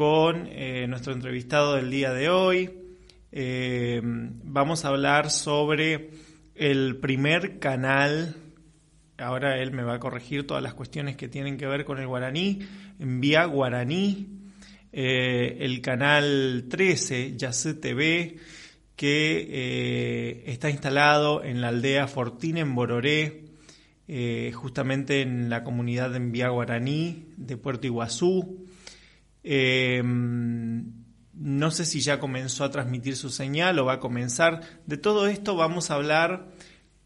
con eh, nuestro entrevistado del día de hoy. Eh, vamos a hablar sobre el primer canal, ahora él me va a corregir todas las cuestiones que tienen que ver con el guaraní, en Vía Guaraní, eh, el canal 13, Yacé TV, que está instalado en la aldea Fortín en Bororé, justamente en la comunidad de Vía Guaraní de Puerto Iguazú. Eh, no sé si ya comenzó a transmitir su señal o va a comenzar. De todo esto vamos a hablar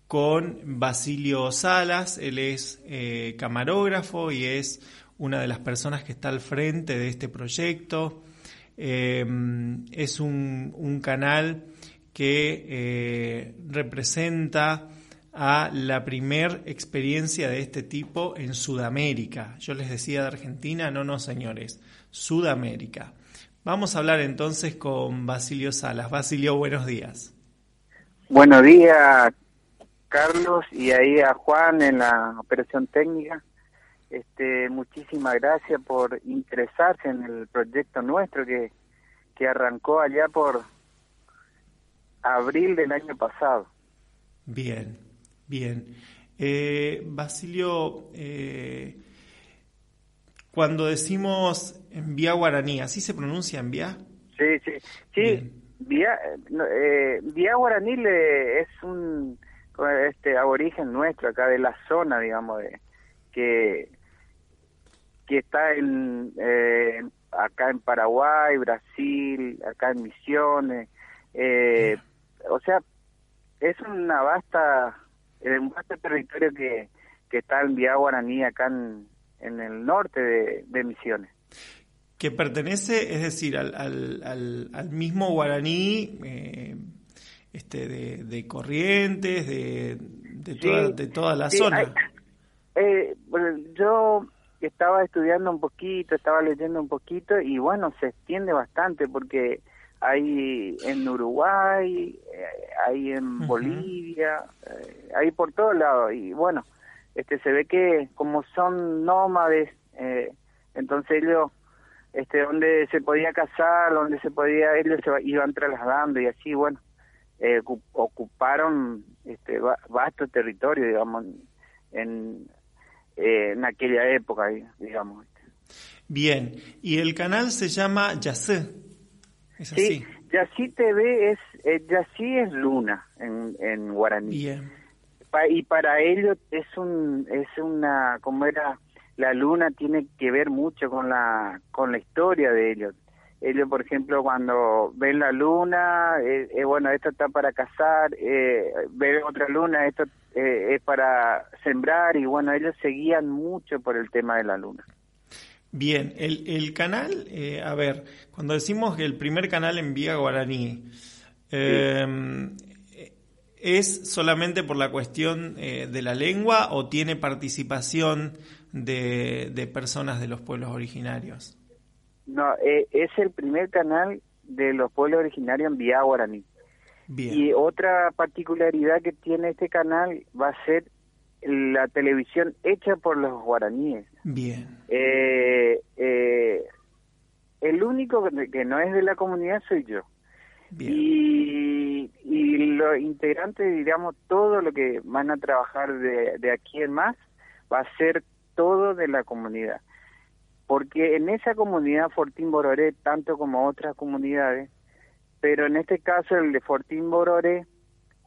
con Basilio Salas. Él es eh, camarógrafo y es una de las personas que está al frente de este proyecto. Eh, es un, canal que representa a la primer experiencia de este tipo en Sudamérica. Yo les decía de Argentina, no, no, señores. Sudamérica. Vamos a hablar entonces con Basilio Salas. Basilio, buenos días. Buenos días, Carlos, y ahí a Juan en la operación técnica. Este, muchísimas gracias por interesarse en el proyecto nuestro que, que arrancó allá por abril del año pasado. Bien, bien. Eh, Basilio, eh, cuando decimos en vía guaraní, ¿así se pronuncia en vía? Sí, sí, sí. Vía, eh, vía guaraní le, es un este aborigen nuestro acá de la zona, digamos, de, que que está en eh, acá en Paraguay, Brasil, acá en Misiones, eh, o sea, es una vasta, un vasto territorio que, que está en vía guaraní acá en, en el norte de, Misiones. Que pertenece, es decir, al, al, al, mismo guaraní eh, este, de, Corrientes, de, de, toda, de toda la zona. eh, bueno, yo estaba estudiando un poquito, estaba leyendo un poquito y bueno, se extiende bastante porque hay en Uruguay, eh, hay en Bolivia, eh, hay por todos lados y bueno, este se ve que como son nómades eh, entonces ellos este donde se podía cazar donde se podía ellos se iban trasladando y así bueno eh, ocuparon este vasto territorio digamos en eh, en aquella época digamos bien. Y el canal se llama Yacé. Es así. Sí Yací TV es eh, Yací es luna en en guaraní. Bien. Y para ellos es un es una como era la luna tiene que ver mucho con la con la historia de ellos ellos por ejemplo cuando ven la luna eh, eh bueno esto está para cazar eh, ven otra luna esto eh, es para sembrar y bueno ellos seguían mucho por el tema de la luna. Bien el, el canal a ver cuando decimos que el primer canal envía guaraní eh, ¿Es solamente por la cuestión eh, de la lengua o tiene participación de, personas de los pueblos originarios? No, eh, es el primer canal de los pueblos originarios en vía guaraní. Y otra particularidad que tiene este canal va a ser la televisión hecha por los guaraníes. Bien. Eh, el único que no es de la comunidad soy yo. Y, y los integrantes, digamos, todo lo que van a trabajar de, de aquí en más va a ser todo de la comunidad. Porque en esa comunidad Fortín Bororé, tanto como otras comunidades, pero en este caso el de Fortín Bororé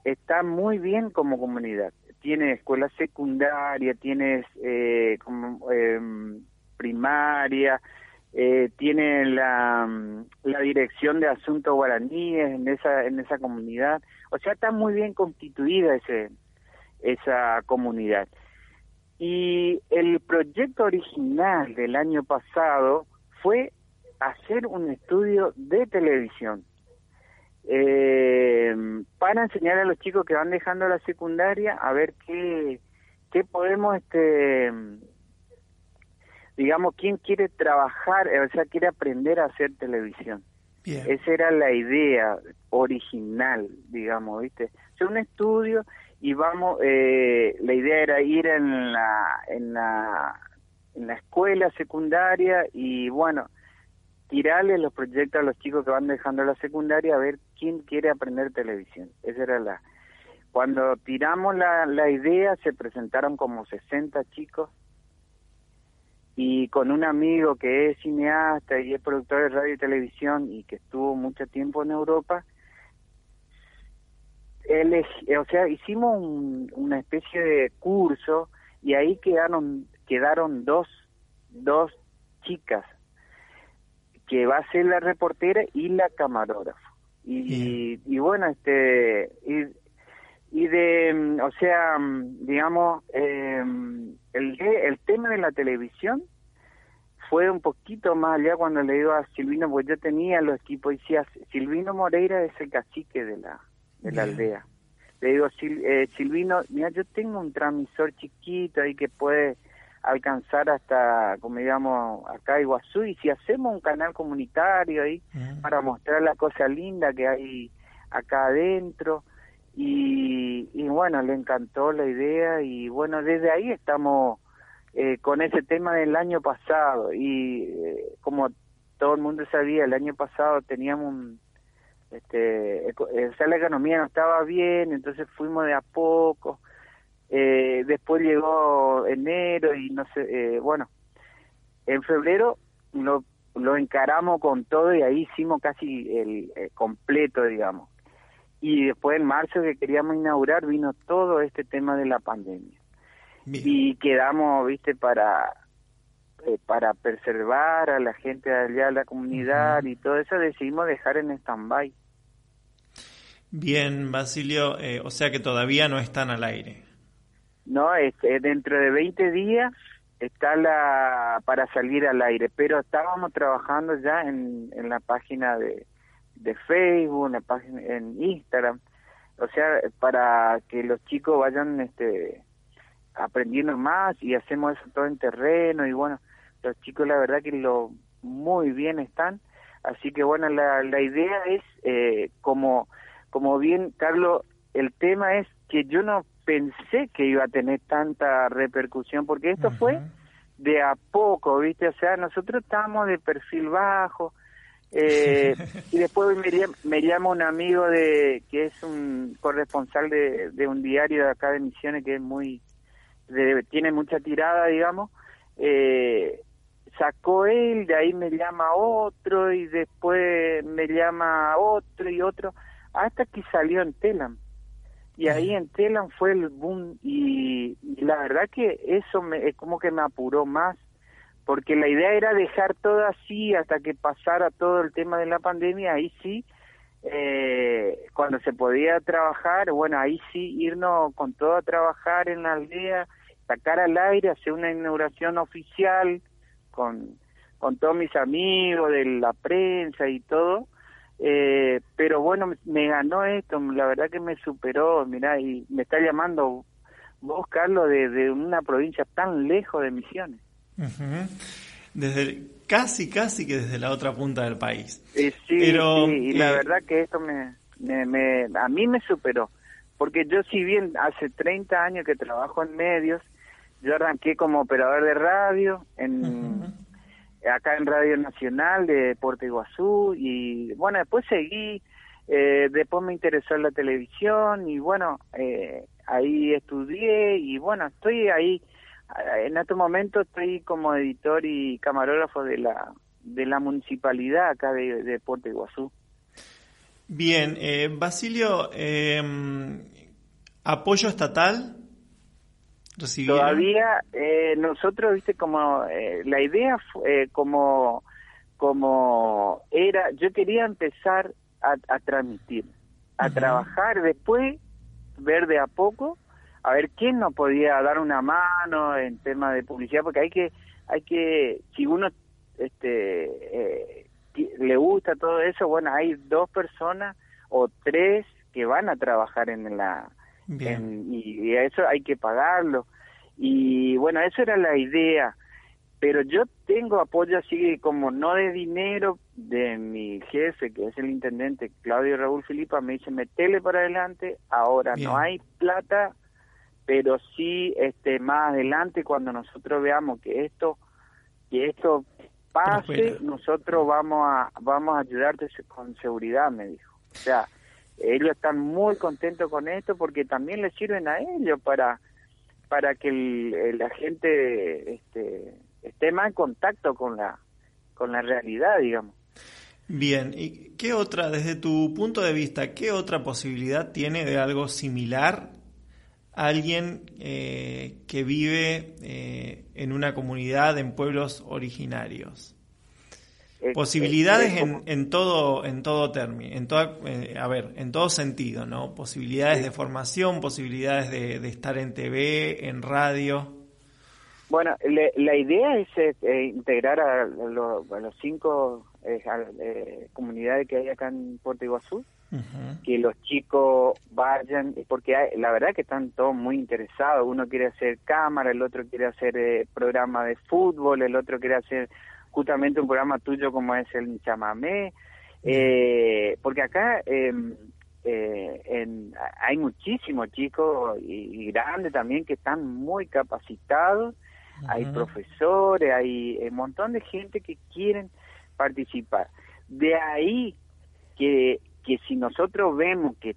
está muy bien como comunidad. Tiene escuela secundaria, tiene eh, eh, primaria, eh, tiene la, la dirección de asuntos guaraníes en esa en esa comunidad o sea está muy bien constituida ese esa comunidad y el proyecto original del año pasado fue hacer un estudio de televisión eh, para enseñar a los chicos que van dejando la secundaria a ver qué qué podemos este digamos, quién quiere trabajar, o sea, quiere aprender a hacer televisión. Esa era la idea original, digamos, ¿viste? O un estudio y vamos, eh, la idea era ir en la, en la, en la escuela secundaria y bueno, tirarle los proyectos a los chicos que van dejando la secundaria a ver quién quiere aprender televisión. Esa era la... Cuando tiramos la, la idea se presentaron como 60 chicos y con un amigo que es cineasta y es productor de radio y televisión y que estuvo mucho tiempo en Europa, él o sea, hicimos una especie de curso y ahí quedaron quedaron dos dos chicas que va a ser la reportera y la camarógrafa. Y, y, bueno este y, y de o sea digamos eh, el, el tema de la televisión fue un poquito más allá cuando le digo a Silvino, porque yo tenía los equipos, y decía, Silvino Moreira es el cacique de la, de la aldea. Le digo, eh, Silvino, mira, yo tengo un transmisor chiquito ahí que puede alcanzar hasta, como digamos, acá Iguazú, y si hacemos un canal comunitario ahí para mostrar la cosa linda que hay acá adentro, y, y bueno, le encantó la idea, y bueno, desde ahí estamos eh, con ese tema del año pasado. Y eh, como todo el mundo sabía el año pasado teníamos un, este o sea la economía no estaba bien entonces fuimos de a poco. Eh, después llegó enero y no sé bueno en febrero lo lo encaramos con todo y ahí hicimos casi el, el completo digamos. Y después en marzo que queríamos inaugurar vino todo este tema de la pandemia. Y quedamos, viste, para eh, para preservar a la gente de allá, a la comunidad y todo eso, decidimos dejar en stand-by. Bien, Basilio, eh, o sea que todavía no están al aire. No, este, dentro de 20 días está la para salir al aire, pero estábamos trabajando ya en, en la página de, de Facebook, en la página en Instagram, o sea, para que los chicos vayan este aprendiendo más y hacemos eso todo en terreno y bueno, los chicos la verdad que lo muy bien están, así que bueno, la, la idea es eh, como, como bien Carlos, el tema es que yo no pensé que iba a tener tanta repercusión porque esto fue de a poco, ¿viste? O sea, nosotros estábamos de perfil bajo, eh, y después me, me, llama un amigo de que es un corresponsal de, de un diario de acá de Misiones que es muy tiene mucha tirada, digamos, eh, sacó él, de ahí me llama otro y después me llama otro y otro, hasta que salió en Telam. Y ahí en Telam fue el boom y, la verdad que eso me, es como que me apuró más, porque la idea era dejar todo así hasta que pasara todo el tema de la pandemia, ahí sí, eh, cuando se podía trabajar, bueno, ahí sí irnos con todo a trabajar en la aldea, sacar al aire, hacer una inauguración oficial con, con todos mis amigos de la prensa y todo. Eh, pero bueno, me ganó esto, la verdad que me superó, mira y me está llamando vos, Carlos, de, una provincia tan lejos de Misiones. Desde casi, casi que desde la otra punta del país. sí, pero, y la eh, verdad que esto me, me, me, a mí me superó, porque yo si bien hace 30 años que trabajo en medios, yo arranqué como operador de radio en acá en Radio Nacional de Puerto Iguazú y bueno, después seguí, eh, después me interesó la televisión y bueno, eh, ahí estudié y bueno, estoy ahí, en este momento estoy como editor y camarógrafo de la de la municipalidad acá de, de Puerto Iguazú. Bien, eh, Basilio, eh, ¿apoyo estatal? Todavía eh, nosotros, viste, como eh, la idea eh, como como era, yo quería empezar a, a transmitir, a trabajar, después ver de a poco, a ver quién nos podía dar una mano en tema de publicidad, porque hay que, hay que, si uno este eh, le gusta todo eso, bueno, hay dos personas o tres que van a trabajar en la y, a eso hay que pagarlo. Y bueno, eso era la idea. Pero yo tengo apoyo así como no de dinero de mi jefe, que es el intendente Claudio Raúl Filipa, me dice, metele para adelante, ahora no hay plata, pero sí este más adelante cuando nosotros veamos que esto que esto pase, nosotros vamos a, vamos a ayudarte con seguridad, me dijo. O sea, ellos están muy contentos con esto porque también les sirven a ellos para para que la gente este, esté más en contacto con la con la realidad, digamos. Bien, ¿y qué otra, desde tu punto de vista, qué otra posibilidad tiene de algo similar alguien eh, que vive eh, en una comunidad, en pueblos originarios? Posibilidades en, en, todo en todo término, en toda, eh, a ver, en todo sentido, ¿no? Posibilidades de formación, posibilidades de, estar en TV, en radio. Bueno, la idea es eh, integrar a, los cinco eh, comunidades que hay acá en Puerto Iguazú, que los chicos vayan, porque la verdad que están todos muy interesados. Uno quiere hacer cámara, el otro quiere hacer programa de fútbol, el otro quiere hacer justamente un programa tuyo como es el chamamé, eh, porque acá em, eh, en, hay muchísimos chicos y, grandes también que están muy capacitados, hay profesores, hay un montón de gente que quieren participar. De ahí que, que si nosotros vemos que,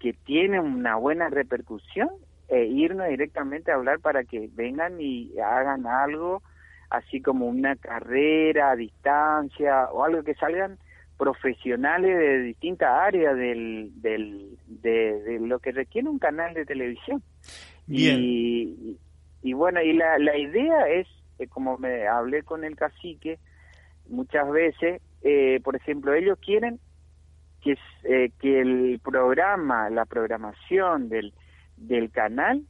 que tiene una buena repercusión, eh, irnos directamente a hablar para que vengan y hagan algo así como una carrera a distancia o algo que salgan profesionales de distintas áreas del, del, de, lo que requiere un canal de televisión. Y, y, bueno, y la, la idea es, eh, como me hablé con el cacique muchas veces, eh, por ejemplo, ellos quieren que, eh, que el programa, la programación del, del canal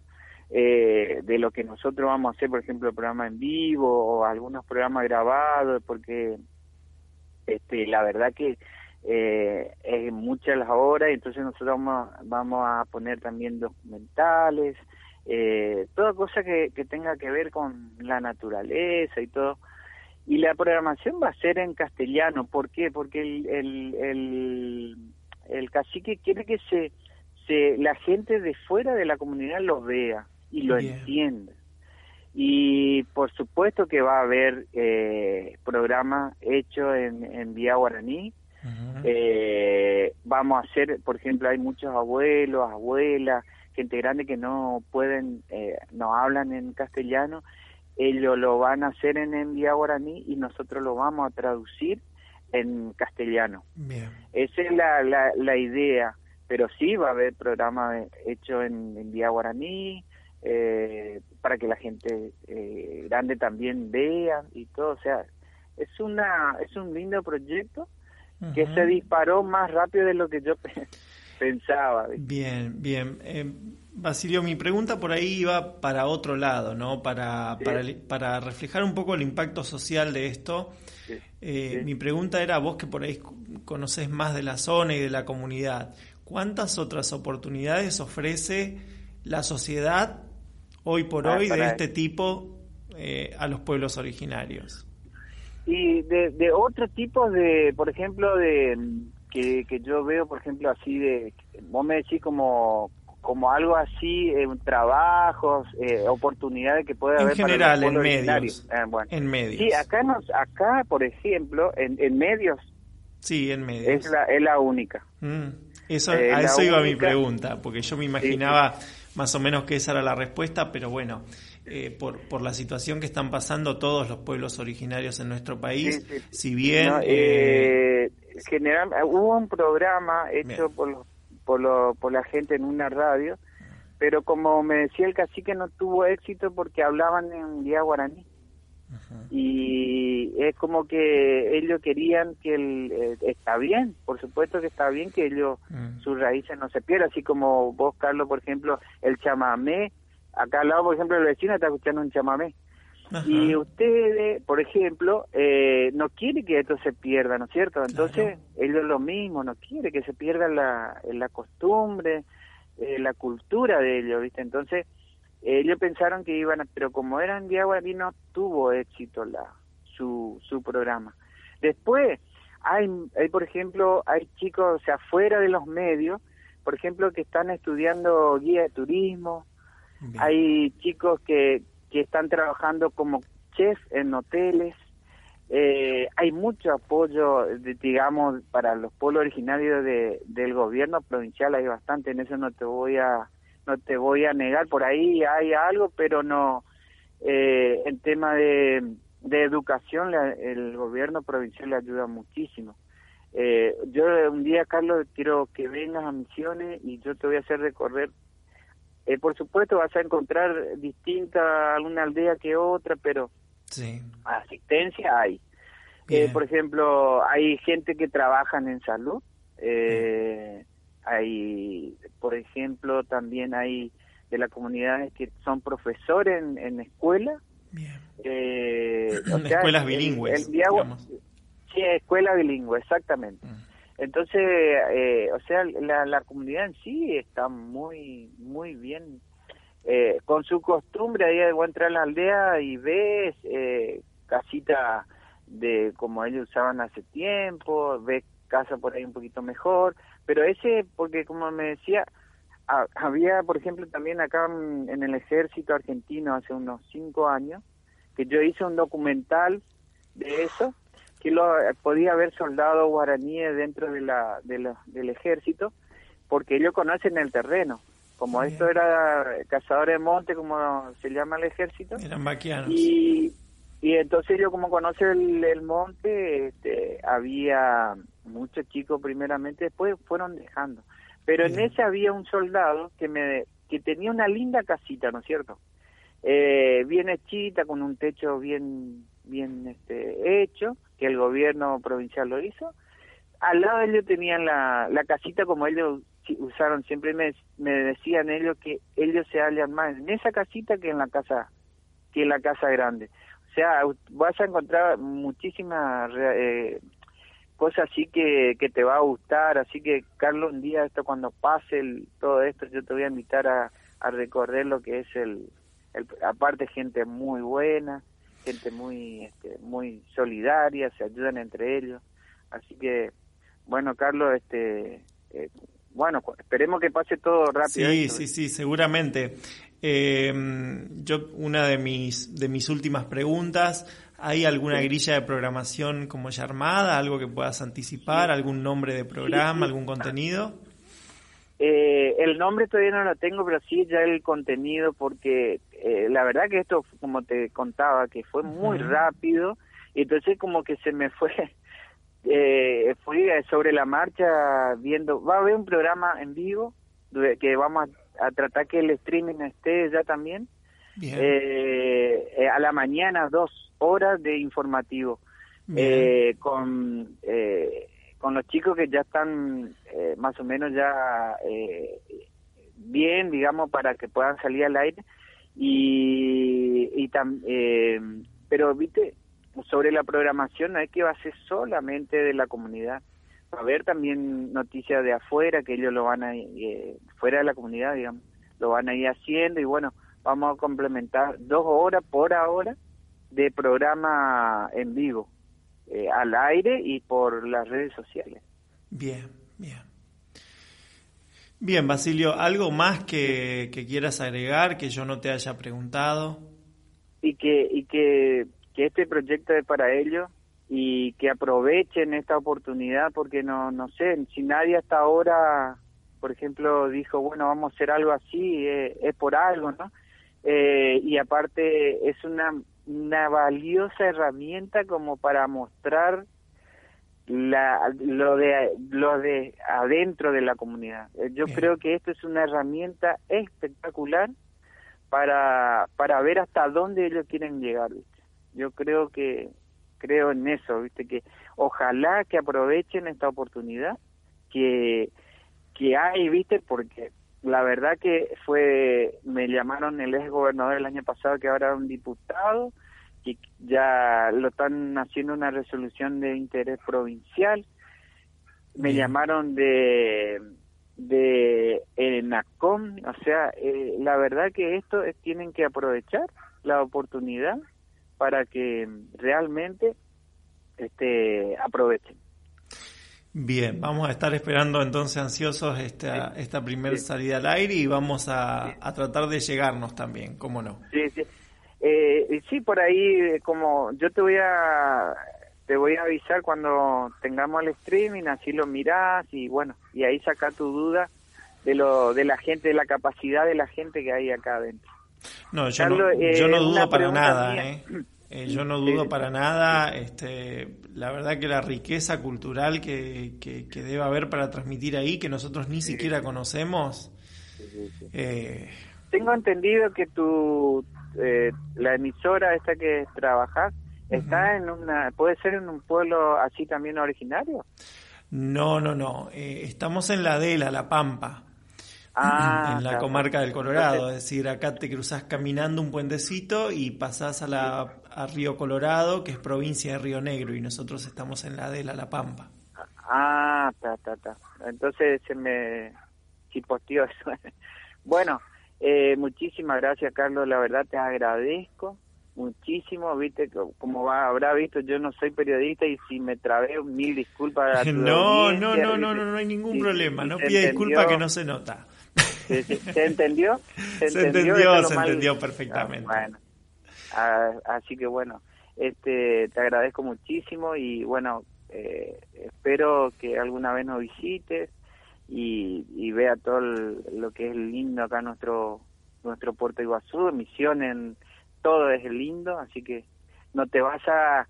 eh, de lo que nosotros vamos a hacer, por ejemplo, el programa en vivo o algunos programas grabados, porque este, la verdad que eh, es muchas las horas, entonces nosotros vamos, vamos a poner también documentales, eh, toda cosa que, tenga que ver con la naturaleza y todo. Y la programación va a ser en castellano, ¿por qué? Porque el, el, el, el cacique quiere que se, se, la gente de fuera de la comunidad lo vea y lo entiende. Y por supuesto que va a haber eh, programas hechos en, en vía guaraní. eh, vamos a hacer, por ejemplo, hay muchos abuelos, abuelas, gente grande que no pueden, eh, no hablan en castellano. Ellos lo van a hacer en, en vía guaraní y nosotros lo vamos a traducir en castellano. Esa es la, la, la idea pero sí va a haber programas hechos en, en vía guaraní, eh, para que la gente eh, grande también vea y todo, o sea, es una es un lindo proyecto que se disparó más rápido de lo que yo pensaba. Bien, bien. Eh, Basilio, mi pregunta por ahí iba para otro lado, ¿no? Para, para, para, reflejar un poco el impacto social de esto. Eh, mi pregunta era, vos que por ahí conoces más de la zona y de la comunidad, ¿cuántas otras oportunidades ofrece la sociedad hoy por ah, hoy de este tipo eh, a los pueblos originarios? Y de, de otro tipo de, por ejemplo, de que, que yo veo, por ejemplo, así de, vos me decís como como algo así, eh, trabajos, eh, oportunidades que puede haber. En general, en medios. Eh, en medios. Sí, acá, nos, acá por ejemplo, en, en medios. Sí, en medios. Es la, es la única. Mm. Eso, a eso iba mi pregunta, porque yo me imaginaba más o menos que esa era la respuesta, pero bueno, eh, por, por la situación que están pasando todos los pueblos originarios en nuestro país, si bien... Eh, eh, general, hubo un programa hecho por, por, por la gente en una radio, pero como me decía el cacique no tuvo éxito porque hablaban en día guaraní y es como que ellos querían que el, eh, está bien, por supuesto que está bien que ellos mm. sus raíces no se pierdan, así como vos Carlos, por ejemplo, el chamamé, acá al lado, por ejemplo, el vecino está escuchando un chamamé. Y ustedes, por ejemplo, eh, no quiere que esto se pierda, ¿no es cierto? Entonces, ellos lo mismo, no quiere que se pierda la, la costumbre, eh, la cultura de ellos, ¿viste? Entonces, ellos pensaron que iban a, pero como eran de y no tuvo éxito la su, su programa. Después, hay, hay, por ejemplo, hay chicos, o sea, fuera de los medios, por ejemplo, que están estudiando guía de turismo, hay chicos que, que están trabajando como chef en hoteles, eh, hay mucho apoyo, digamos, para los pueblos originarios de, del gobierno provincial, hay bastante, en eso no te voy a no te voy a negar, por ahí hay algo, pero no, eh, en tema de, de educación el gobierno provincial le ayuda muchísimo. Eh, yo un día, Carlos, quiero que vengas a Misiones y yo te voy a hacer recorrer. Eh, por supuesto, vas a encontrar distinta alguna aldea que otra, pero sí. asistencia hay. Eh, por ejemplo, hay gente que trabaja en salud. Eh, hay, por ejemplo, también hay de las comunidades que son profesores en, en escuela. Bien. escuelas bilingües. Sí, escuela bilingüe, exactamente. Mm. Entonces, eh, o sea, la, la, comunidad en sí está muy, muy bien. Eh, con su costumbre, ahí de entrar a la aldea y ves eh, casita de como ellos usaban hace tiempo, ves casa por ahí un poquito mejor, pero ese, porque como me decía, había, por ejemplo, también acá en el ejército argentino hace unos cinco años, que yo hice un documental de eso, que lo, podía haber soldados guaraníes dentro de la, del ejército, porque ellos conocen el terreno. Como esto era cazadores de monte, como se llama el ejército. Eran vaquianos. Y, y entonces yo como conoce el, monte, este, había muchos chicos primeramente, después fueron dejando. Pero en ese había un soldado que me que tenía una linda casita, ¿no es cierto? Eh, bien hechita, con un techo bien bien este, hecho, que el gobierno provincial lo hizo. Al lado de ellos tenían la, la casita como ellos usaron, siempre me, me decían ellos que ellos se hallan más en esa casita que en la casa que en la casa grande. O sea, vas a encontrar muchísimas eh, cosas así que, que te va a gustar, así que Carlos, un día esto cuando pase el, todo esto, yo te voy a invitar a, a recorrer lo que es el, el aparte gente muy buena, gente muy este, muy solidaria, se ayudan entre ellos. Así que, bueno, Carlos, este, eh, bueno, esperemos que pase todo rápido. Sí, sí, sí, seguramente. Eh, yo, una de mis, de mis últimas preguntas, ¿hay alguna grilla de programación como ya armada? ¿Algo que puedas anticipar? ¿Algún nombre de programa? ¿Algún contenido? Eh, el nombre todavía no lo tengo, pero sí ya el contenido, porque eh, la verdad que esto, como te contaba, que fue muy rápido, y entonces como que se me fue, eh, fui sobre la marcha viendo, va a haber un programa en vivo, que vamos a, tratar que el streaming esté ya también, eh, a la mañana dos horas de informativo, con con los chicos que ya están eh, más o menos ya eh, bien, digamos, para que puedan salir al aire. Y, y eh, pero, viste, sobre la programación no es que va a ser solamente de la comunidad. Va a haber también noticias de afuera que ellos lo van a, fuera de la comunidad, digamos, lo van a ir haciendo y bueno, vamos a complementar dos horas por hora de programa en vivo. Eh, al aire y por las redes sociales. Bien, bien. Bien, Basilio, ¿algo más que, quieras agregar que yo no te haya preguntado? Y que, y que, que este proyecto es para ellos y que aprovechen esta oportunidad porque no, no sé, si nadie hasta ahora, por ejemplo, dijo, bueno, vamos a hacer algo así, eh, es por algo, ¿no? Eh, y aparte es una una valiosa herramienta como para mostrar la, lo de lo de adentro de la comunidad. Eh, yo creo que esto es una herramienta espectacular para para ver hasta dónde ellos quieren llegar. Yo creo que creo en eso, viste que ojalá que aprovechen esta oportunidad que que hay, viste, porque la verdad que fue, me llamaron el ex gobernador el año pasado que ahora es un diputado, que ya lo están haciendo una resolución de interés provincial. Me llamaron de de ENACOM, o sea, eh, la verdad que esto es, tienen que aprovechar la oportunidad para que realmente este aprovechen. Bien, vamos a estar esperando entonces ansiosos esta, esta primera salida al aire y vamos a, tratar de llegarnos también, ¿cómo no? Sí, sí. Eh, sí, por ahí, como yo te voy a, te voy a avisar cuando tengamos el streaming, así lo mirás y bueno, y ahí saca tu duda de lo de la gente, de la capacidad de la gente que hay acá adentro. No, yo no, eh, yo no dudo para nada, ¿eh? Eh, yo no dudo para nada, este, la verdad que la riqueza cultural que, que, debe haber para transmitir ahí, que nosotros ni siquiera conocemos. Eh, Tengo entendido que tu, eh, la emisora esta que trabajas está en una, puede ser en un pueblo así también originario. No, no, no, estamos en la Adela, La Pampa. Ah, en la comarca del Colorado, es decir, acá te cruzas caminando un puentecito y pasás a, la, a Río Colorado, que es provincia de Río Negro, y nosotros estamos en la de La Pampa. Ah, ta, ta, ta. Entonces se me chipoteó eso. bueno, eh, muchísimas gracias, Carlos, la verdad te agradezco muchísimo, viste, como va, habrá visto, yo no soy periodista y si me trabé, mil disculpas. no, no, no, no, no, no hay ningún problema, no pida disculpas que no se nota. ¿Se, entendió? Se, entendió, se entendió perfectamente. Ah, bueno, ah, así que bueno, este, te agradezco muchísimo y bueno, eh, espero que alguna vez nos visites y, vea todo lo que es lindo acá nuestro nuestro puerto Iguazú, Misiones, todo es lindo, así que no te vas a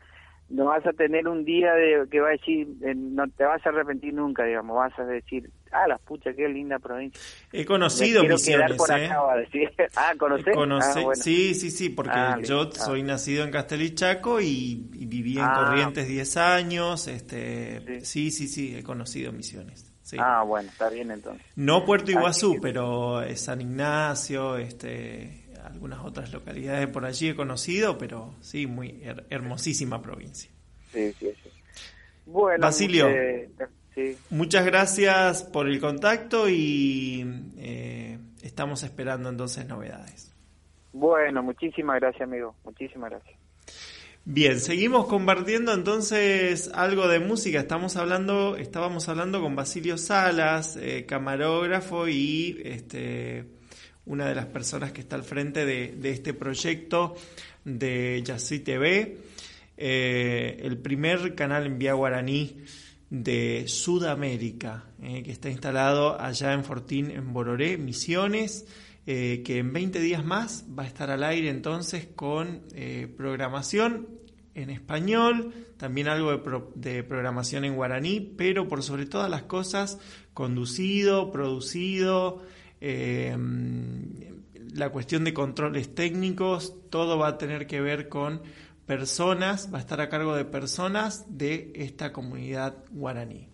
no vas a tener un día de que va a decir, eh, no te vas a arrepentir nunca, digamos, vas a decir, ah, la pucha, qué linda provincia. He conocido Misiones, por ¿eh? acá, decir. ah, ¿conocés? Ah, sí, sí, sí, porque ah, yo ah. soy nacido en Castelichaco y, y viví en Corrientes 10 años, este, sí. sí, sí, he conocido Misiones. Ah, bueno, está bien entonces. No Puerto Iguazú, pero San Ignacio, este, algunas otras localidades por allí he conocido, pero sí, muy hermosísima provincia. Sí, sí, sí. Bueno, Basilio, muchas gracias por el contacto y eh, estamos esperando entonces novedades. Bueno, muchísimas gracias, amigo. Muchísimas gracias. Bien, seguimos compartiendo entonces algo de música. Estamos hablando, estábamos hablando con Basilio Salas, eh, camarógrafo y este una de las personas que está al frente de, este proyecto de Yací TV, eh, el primer canal en vía guaraní de Sudamérica, eh, que está instalado allá en Fortín, en Bororé, Misiones, eh, que en 20 días más va a estar al aire entonces con programación en español, también algo de, de, programación en guaraní, pero por sobre todas las cosas conducido, producido, Em, la cuestión de controles técnicos, todo va a tener que ver con personas, va a estar a cargo de personas de esta comunidad guaraní.